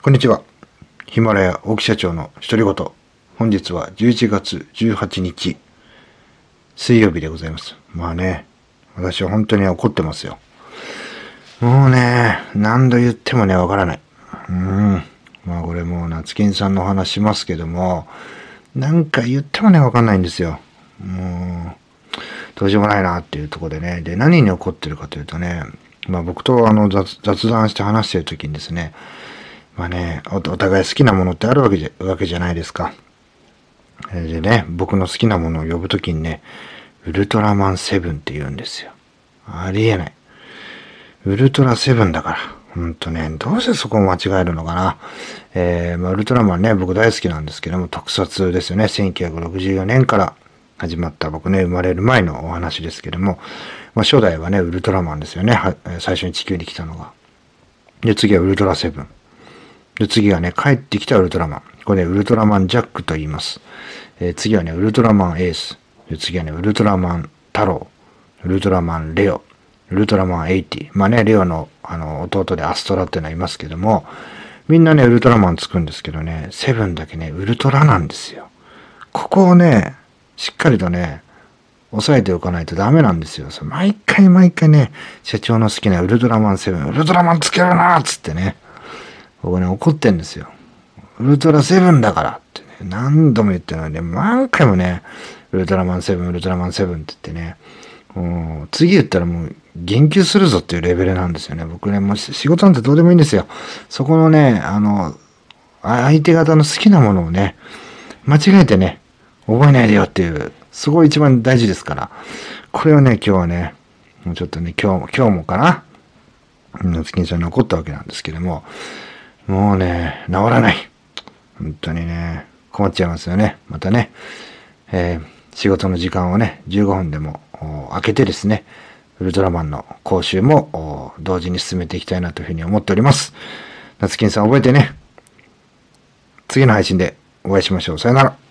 こんにちは。ヒマラヤ大木社長の独り言。本日は11月18日、水曜日でございます。まあね、私は本当に怒ってますよ。もうね、何度言ってもね、わからない。うん。まあこれもう夏金さんのお話しますけども、なんか言ってもね、わかんないんですよ。もう、どうしようもないなっていうとこでね。で、何に怒ってるかというとね、まあ僕とあの雑雑談して話してる時にですね、まあねお、お互い好きなものってあるわけじゃわけじゃないですか。でね、僕の好きなものを呼ぶときにね、ウルトラマンセブンって言うんですよ。ありえない。ウルトラセブンだから。ほんとね、どうしてそこを間違えるのかな。えー、まあ、ウルトラマンね、僕大好きなんですけども、特撮ですよね。1964年から始まった僕ね、生まれる前のお話ですけども、まあ、初代はね、ウルトラマンですよね。は最初に地球に来たのが。で、次はウルトラセブン。で、次はね、帰ってきたウルトラマン。これね、ウルトラマンジャックと言います。えー次はね、ウルトラマンエース。で次はね、ウルトラマン太郎。ウルトラマンレオ。ウルトラマン80。まあね、レオのあの弟でアストラっていうのはいますけども、みんなね、ウルトラマンつくんですけどね、セブンだけね、ウルトラなんですよ。ここをね、しっかりとね、押さえておかないとダメなんですよ。毎回毎回ね、社長の好きなウルトラマンセブン、ウルトラマンつけるなーっつってね、僕ね、怒ってんですよ。ウルトラセブンだからってね、何度も言ってるので、何回もね、ウルトラマンセブン、ウルトラマンセブンって言ってね、もう次言ったらもう言及するぞっていうレベルなんですよね。僕ね、もう仕事なんてどうでもいいんですよ。そこのね、あの、相手方の好きなものをね、間違えてね、覚えないでよっていう、そこ一番大事ですから。これをね、今日はね、もうちょっとね、今日も、今日もかな。夏金さんに怒ったわけなんですけども、もうね、治らない。本当にね、困っちゃいますよね。またね、えー仕事の時間をね、15分でもお空けてですね、ウルトラマンの講習もお同時に進めていきたいなというふうに思っております。夏金さん覚えてね。次の配信でお会いしましょう。さよなら。